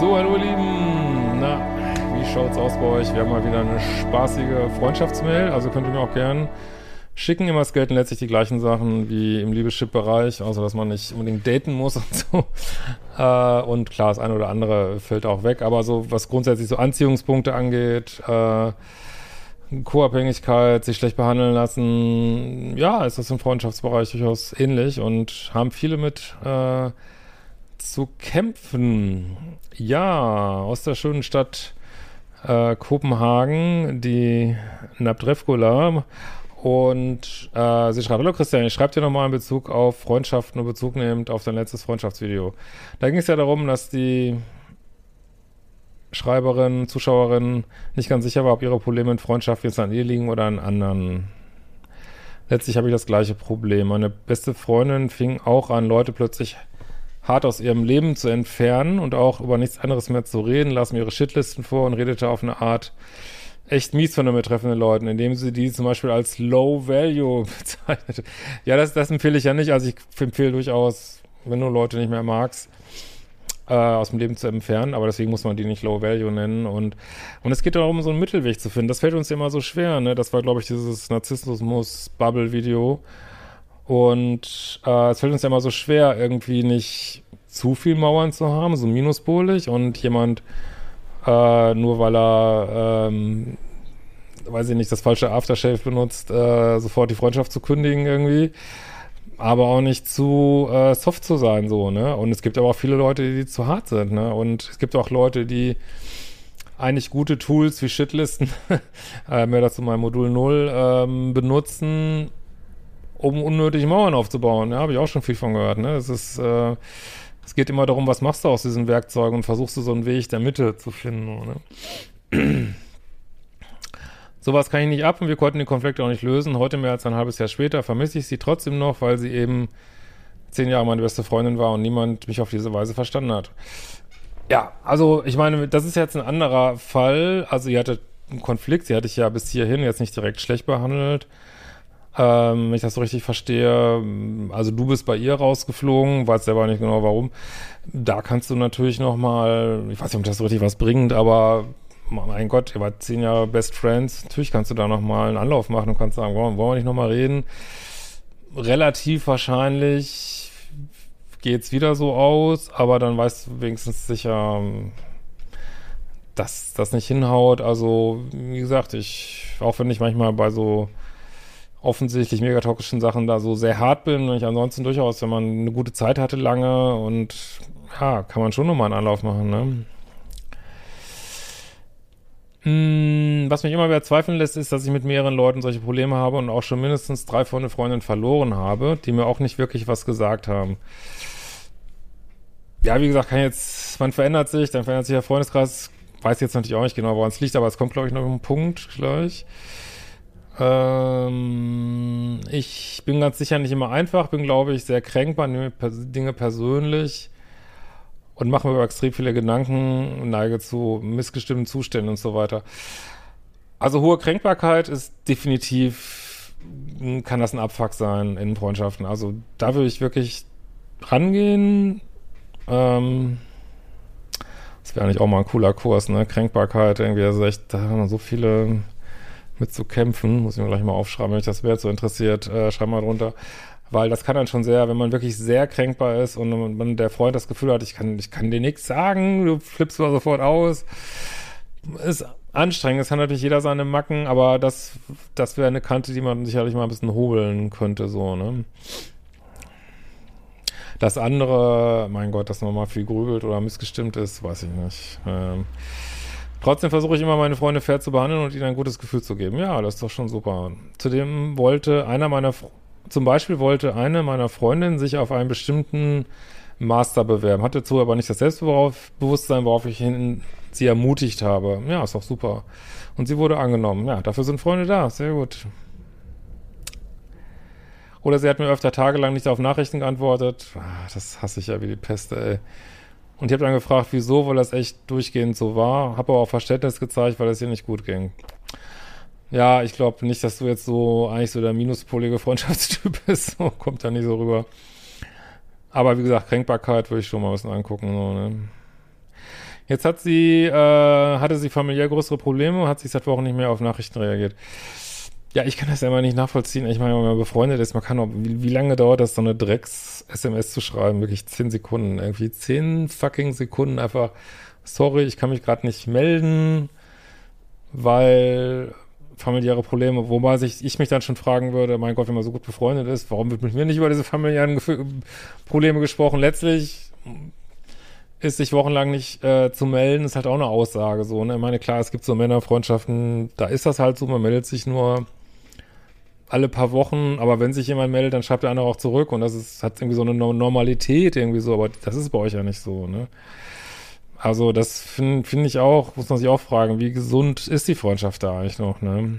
So, hallo ihr Lieben. Na, wie schaut's aus bei euch? Wir haben mal wieder eine spaßige Freundschaftsmail. Also könnt ihr mir auch gern schicken. Immer es gelten letztlich die gleichen Sachen wie im Liebeschip-Bereich, außer dass man nicht unbedingt daten muss und so. Äh, und klar, das eine oder andere fällt auch weg. Aber so, was grundsätzlich so Anziehungspunkte angeht, äh, Co-Abhängigkeit, sich schlecht behandeln lassen, ja, ist das im Freundschaftsbereich durchaus ähnlich und haben viele mit äh, zu kämpfen. Ja, aus der schönen Stadt äh, Kopenhagen, die Nabdrevkola. Und äh, sie schreibt, hallo Christian, ich schreibe dir nochmal in Bezug auf Freundschaften und Bezug nehmend auf dein letztes Freundschaftsvideo. Da ging es ja darum, dass die Schreiberin, Zuschauerin nicht ganz sicher war, ob ihre Probleme in Freundschaft jetzt an ihr liegen oder an anderen. Letztlich habe ich das gleiche Problem. Meine beste Freundin fing auch an, Leute plötzlich hart aus ihrem Leben zu entfernen und auch über nichts anderes mehr zu reden, las mir ihre Shitlisten vor und redete auf eine Art echt mies von den betreffenden Leuten, indem sie die zum Beispiel als Low Value bezeichnete. Ja, das, das empfehle ich ja nicht. Also ich empfehle durchaus, wenn du Leute nicht mehr magst, äh, aus dem Leben zu entfernen, aber deswegen muss man die nicht Low Value nennen. Und, und es geht darum, so einen Mittelweg zu finden. Das fällt uns ja immer so schwer, ne? Das war, glaube ich, dieses Narzissmus-Bubble-Video. Und äh, es fällt uns ja immer so schwer, irgendwie nicht zu viel Mauern zu haben, so minuspolig und jemand äh, nur weil er, ähm, weiß ich nicht, das falsche Aftershave benutzt, äh, sofort die Freundschaft zu kündigen irgendwie. Aber auch nicht zu äh, soft zu sein, so, ne? Und es gibt aber auch viele Leute, die zu hart sind, ne? Und es gibt auch Leute, die eigentlich gute Tools wie Shitlisten, äh, mehr dazu mein Modul 0, ähm, benutzen, um unnötig Mauern aufzubauen. Ja, habe ich auch schon viel von gehört, ne? Es ist, äh, es geht immer darum, was machst du aus diesen Werkzeugen und versuchst du so einen Weg der Mitte zu finden. Ne? Sowas kann ich nicht ab und wir konnten den Konflikt auch nicht lösen. Heute mehr als ein halbes Jahr später vermisse ich sie trotzdem noch, weil sie eben zehn Jahre meine beste Freundin war und niemand mich auf diese Weise verstanden hat. Ja, also ich meine, das ist jetzt ein anderer Fall. Also ihr hattet einen Konflikt, sie hatte ich ja bis hierhin jetzt nicht direkt schlecht behandelt. Ähm, wenn ich das so richtig verstehe, also du bist bei ihr rausgeflogen, weiß selber nicht genau warum. Da kannst du natürlich nochmal, ich weiß nicht, ob das so richtig was bringt, aber mein Gott, ihr wart zehn Jahre Best Friends, natürlich kannst du da nochmal einen Anlauf machen und kannst sagen, wollen, wir nicht nochmal reden? Relativ wahrscheinlich geht's wieder so aus, aber dann weißt du wenigstens sicher, dass das nicht hinhaut. Also, wie gesagt, ich, auch wenn ich manchmal bei so offensichtlich mega toxischen Sachen da so sehr hart bin und ich ansonsten durchaus, wenn man eine gute Zeit hatte lange und ja, kann man schon nochmal einen Anlauf machen, ne? Hm, was mich immer wieder zweifeln lässt, ist, dass ich mit mehreren Leuten solche Probleme habe und auch schon mindestens drei Freunde, Freundinnen verloren habe, die mir auch nicht wirklich was gesagt haben. Ja, wie gesagt, kann jetzt, man verändert sich, dann verändert sich der Freundeskreis, weiß jetzt natürlich auch nicht genau, woran es liegt, aber es kommt, glaube ich, noch ein Punkt gleich. Ähm, ich bin ganz sicher nicht immer einfach, bin, glaube ich, sehr kränkbar, nehme Dinge persönlich und mache mir über extrem viele Gedanken neige zu missgestimmten Zuständen und so weiter. Also hohe Kränkbarkeit ist definitiv, kann das ein Abfuck sein in Freundschaften. Also da würde ich wirklich rangehen. Ähm, das wäre eigentlich auch mal ein cooler Kurs, ne? Kränkbarkeit, irgendwie, also echt, da haben wir so viele mit zu kämpfen. Muss ich mir gleich mal aufschreiben, wenn euch das Wert so interessiert, äh, schreibt mal drunter. Weil das kann dann schon sehr, wenn man wirklich sehr kränkbar ist und man, der Freund das Gefühl hat, ich kann, ich kann dir nichts sagen, du flippst mal sofort aus. Ist anstrengend, es hat natürlich jeder seine Macken, aber das, das wäre eine Kante, die man sicherlich mal ein bisschen hobeln könnte, so, ne? Das andere, mein Gott, dass man mal viel grübelt oder missgestimmt ist, weiß ich nicht. Ähm, trotzdem versuche ich immer, meine Freunde fair zu behandeln und ihnen ein gutes Gefühl zu geben. Ja, das ist doch schon super. Zudem wollte einer meiner, zum Beispiel wollte eine meiner Freundinnen sich auf einen bestimmten Master bewerben, hatte dazu aber nicht das Selbstbewusstsein, worauf ich hin sie ermutigt habe. Ja, ist doch super. Und sie wurde angenommen. Ja, dafür sind Freunde da. Sehr gut. Oder sie hat mir öfter tagelang nicht auf Nachrichten geantwortet. Ah, das hasse ich ja wie die Peste, ey. Und ich habe dann gefragt, wieso, weil das echt durchgehend so war. Habe aber auch Verständnis gezeigt, weil es ihr nicht gut ging. Ja, ich glaube nicht, dass du jetzt so eigentlich so der minuspolige Freundschaftstyp bist. So, kommt da nicht so rüber. Aber wie gesagt, Kränkbarkeit würde ich schon mal ein bisschen angucken. So, ne? Jetzt hat sie, äh, hatte sie familiär größere Probleme und hat sich seit Wochen nicht mehr auf Nachrichten reagiert. Ja, ich kann das ja immer nicht nachvollziehen. Ich meine, wenn man befreundet ist, man kann auch, wie, wie lange dauert das, so eine Drecks-SMS zu schreiben? Wirklich zehn Sekunden. Irgendwie zehn fucking Sekunden einfach, sorry, ich kann mich gerade nicht melden, weil familiäre Probleme, wobei sich ich mich dann schon fragen würde, mein Gott, wenn man so gut befreundet ist, warum wird mit mir nicht über diese familiären Gef Probleme gesprochen? Letztlich ist sich wochenlang nicht äh, zu melden, ist halt auch eine Aussage so. Ne? Ich meine, klar, es gibt so Männerfreundschaften, da ist das halt so, man meldet sich nur alle paar Wochen, aber wenn sich jemand meldet, dann schreibt der andere auch zurück und das ist, hat irgendwie so eine Normalität irgendwie so, aber das ist bei euch ja nicht so, ne? Also das finde find ich auch, muss man sich auch fragen, wie gesund ist die Freundschaft da eigentlich noch, ne?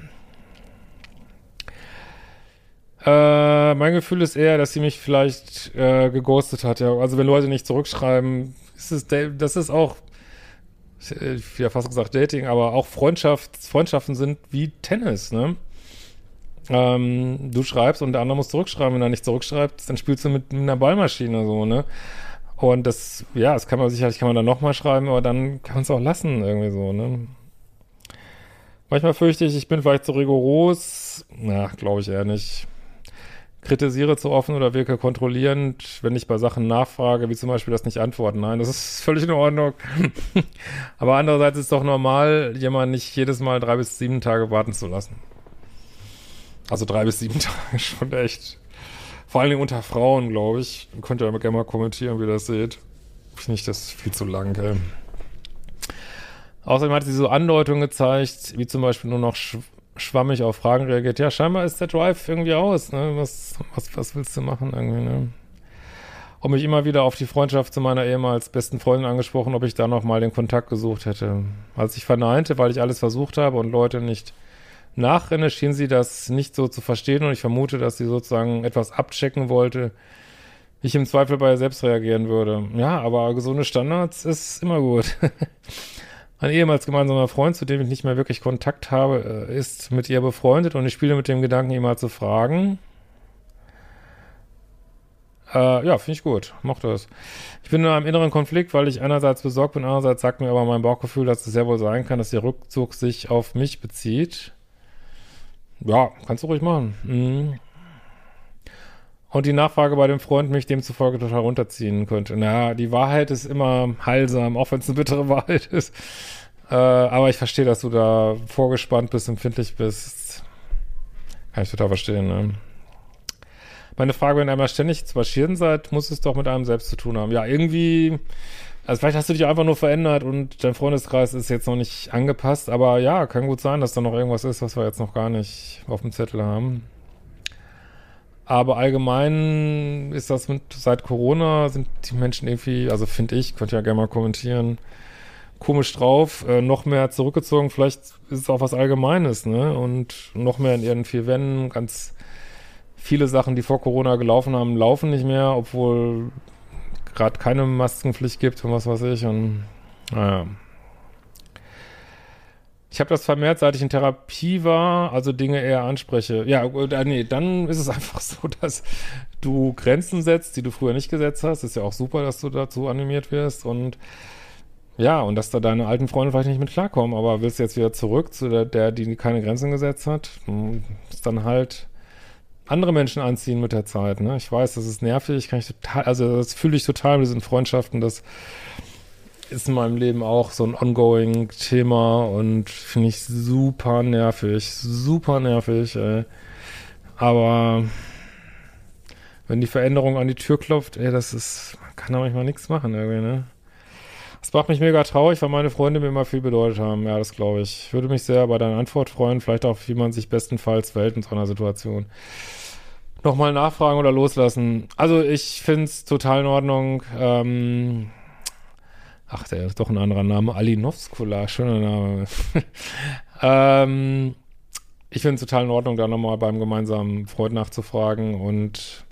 Äh, mein Gefühl ist eher, dass sie mich vielleicht äh, geghostet hat, ja. Also wenn Leute nicht zurückschreiben, ist es, das ist auch, ich habe fast gesagt Dating, aber auch Freundschaft, Freundschaften sind wie Tennis, ne? Ähm, du schreibst und der andere muss zurückschreiben. Wenn er nicht zurückschreibt, dann spielst du mit, mit einer Ballmaschine so, ne? Und das, ja, das kann man sicherlich, kann man dann nochmal schreiben, aber dann kann man es auch lassen, irgendwie so, ne? Manchmal fürchte ich, ich bin vielleicht zu rigoros. Na, glaube ich eher nicht kritisiere zu offen oder wirke kontrollierend, wenn ich bei Sachen nachfrage, wie zum Beispiel das nicht antworten. Nein, das ist völlig in Ordnung. Aber andererseits ist doch normal, jemanden nicht jedes Mal drei bis sieben Tage warten zu lassen. Also drei bis sieben Tage schon echt. Vor allen Dingen unter Frauen, glaube ich. Könnt ihr gerne mal kommentieren, wie ihr das seht. Finde ich das viel zu lang, ey. Außerdem hat sie so Andeutungen gezeigt, wie zum Beispiel nur noch schwammig auf Fragen reagiert. Ja, scheinbar ist der Drive irgendwie aus. Ne? Was, was, was willst du machen irgendwie? Ne? Und mich immer wieder auf die Freundschaft zu meiner ehemals besten Freundin angesprochen, ob ich da noch mal den Kontakt gesucht hätte. Als ich verneinte, weil ich alles versucht habe und Leute nicht nachrenne, schien sie das nicht so zu verstehen und ich vermute, dass sie sozusagen etwas abchecken wollte, wie ich im Zweifel bei ihr selbst reagieren würde. Ja, aber gesunde Standards ist immer gut. Ein ehemals gemeinsamer Freund, zu dem ich nicht mehr wirklich Kontakt habe, äh, ist mit ihr befreundet und ich spiele mit dem Gedanken, ihn mal zu fragen. Äh, ja, finde ich gut. Mochte es. Ich bin in einem inneren Konflikt, weil ich einerseits besorgt bin, andererseits sagt mir aber mein Bauchgefühl, dass es sehr wohl sein kann, dass der Rückzug sich auf mich bezieht. Ja, kannst du ruhig machen. Mhm. Und die Nachfrage bei dem Freund mich demzufolge total runterziehen könnte. Naja, die Wahrheit ist immer heilsam, auch wenn es eine bittere Wahrheit ist. Äh, aber ich verstehe, dass du da vorgespannt bist, empfindlich bist. Kann ich total verstehen, ne? Meine Frage, wenn ihr einmal ständig zu marschieren seid, muss es doch mit einem selbst zu tun haben. Ja, irgendwie, also vielleicht hast du dich einfach nur verändert und dein Freundeskreis ist jetzt noch nicht angepasst, aber ja, kann gut sein, dass da noch irgendwas ist, was wir jetzt noch gar nicht auf dem Zettel haben. Aber allgemein ist das mit, seit Corona sind die Menschen irgendwie, also finde ich, könnt ihr ja gerne mal kommentieren, komisch drauf, äh, noch mehr zurückgezogen. Vielleicht ist es auch was Allgemeines, ne? Und noch mehr in ihren vier Wänden. Ganz viele Sachen, die vor Corona gelaufen haben, laufen nicht mehr, obwohl gerade keine Maskenpflicht gibt und was weiß ich. Und naja. Ich habe das vermehrt, seit ich in Therapie war, also Dinge eher anspreche. Ja, äh, nee, dann ist es einfach so, dass du Grenzen setzt, die du früher nicht gesetzt hast. Ist ja auch super, dass du dazu animiert wirst und ja, und dass da deine alten Freunde vielleicht nicht mit klarkommen, aber willst du jetzt wieder zurück zu der, der die keine Grenzen gesetzt hat, ist dann halt andere Menschen anziehen mit der Zeit, ne? Ich weiß, das ist nervig, kann ich total, also das fühle ich total mit diesen Freundschaften, dass ist in meinem Leben auch so ein ongoing Thema und finde ich super nervig, super nervig, ey. Aber wenn die Veränderung an die Tür klopft, ey, das ist, man kann da manchmal nichts machen irgendwie, ne? Das macht mich mega traurig, weil meine Freunde mir immer viel bedeutet haben. Ja, das glaube ich. Ich würde mich sehr bei deiner Antwort freuen, vielleicht auch, wie man sich bestenfalls verhält in so einer Situation. Nochmal nachfragen oder loslassen. Also ich finde es total in Ordnung. Ähm, ach, der ist doch ein anderer Name. Alinovskula, schöner Name. ähm, ich finde es total in Ordnung, da nochmal beim gemeinsamen Freund nachzufragen und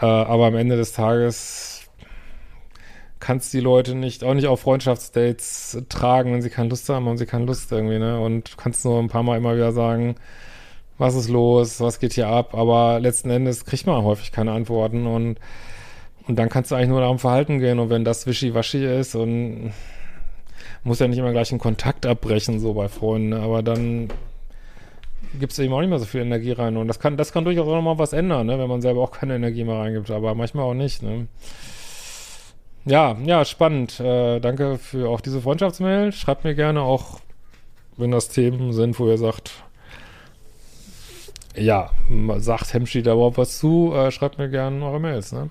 äh, aber am Ende des Tages kannst die Leute nicht, auch nicht auf Freundschaftsdates tragen, wenn sie keine Lust haben, haben sie keine Lust irgendwie, ne? Und kannst nur ein paar Mal immer wieder sagen, was ist los, was geht hier ab, aber letzten Endes kriegt man häufig keine Antworten und, und dann kannst du eigentlich nur darum Verhalten gehen und wenn das wischiwaschi ist und muss ja nicht immer gleich einen Kontakt abbrechen, so bei Freunden, aber dann gibt es eben auch nicht mehr so viel Energie rein. Und das kann, das kann durchaus auch nochmal was ändern, ne? wenn man selber auch keine Energie mehr reingibt, aber manchmal auch nicht. Ne? Ja, ja, spannend. Äh, danke für auch diese Freundschaftsmail. Schreibt mir gerne auch, wenn das Themen sind, wo ihr sagt, ja, sagt Hemschi da überhaupt was zu, äh, schreibt mir gerne eure Mails, ne?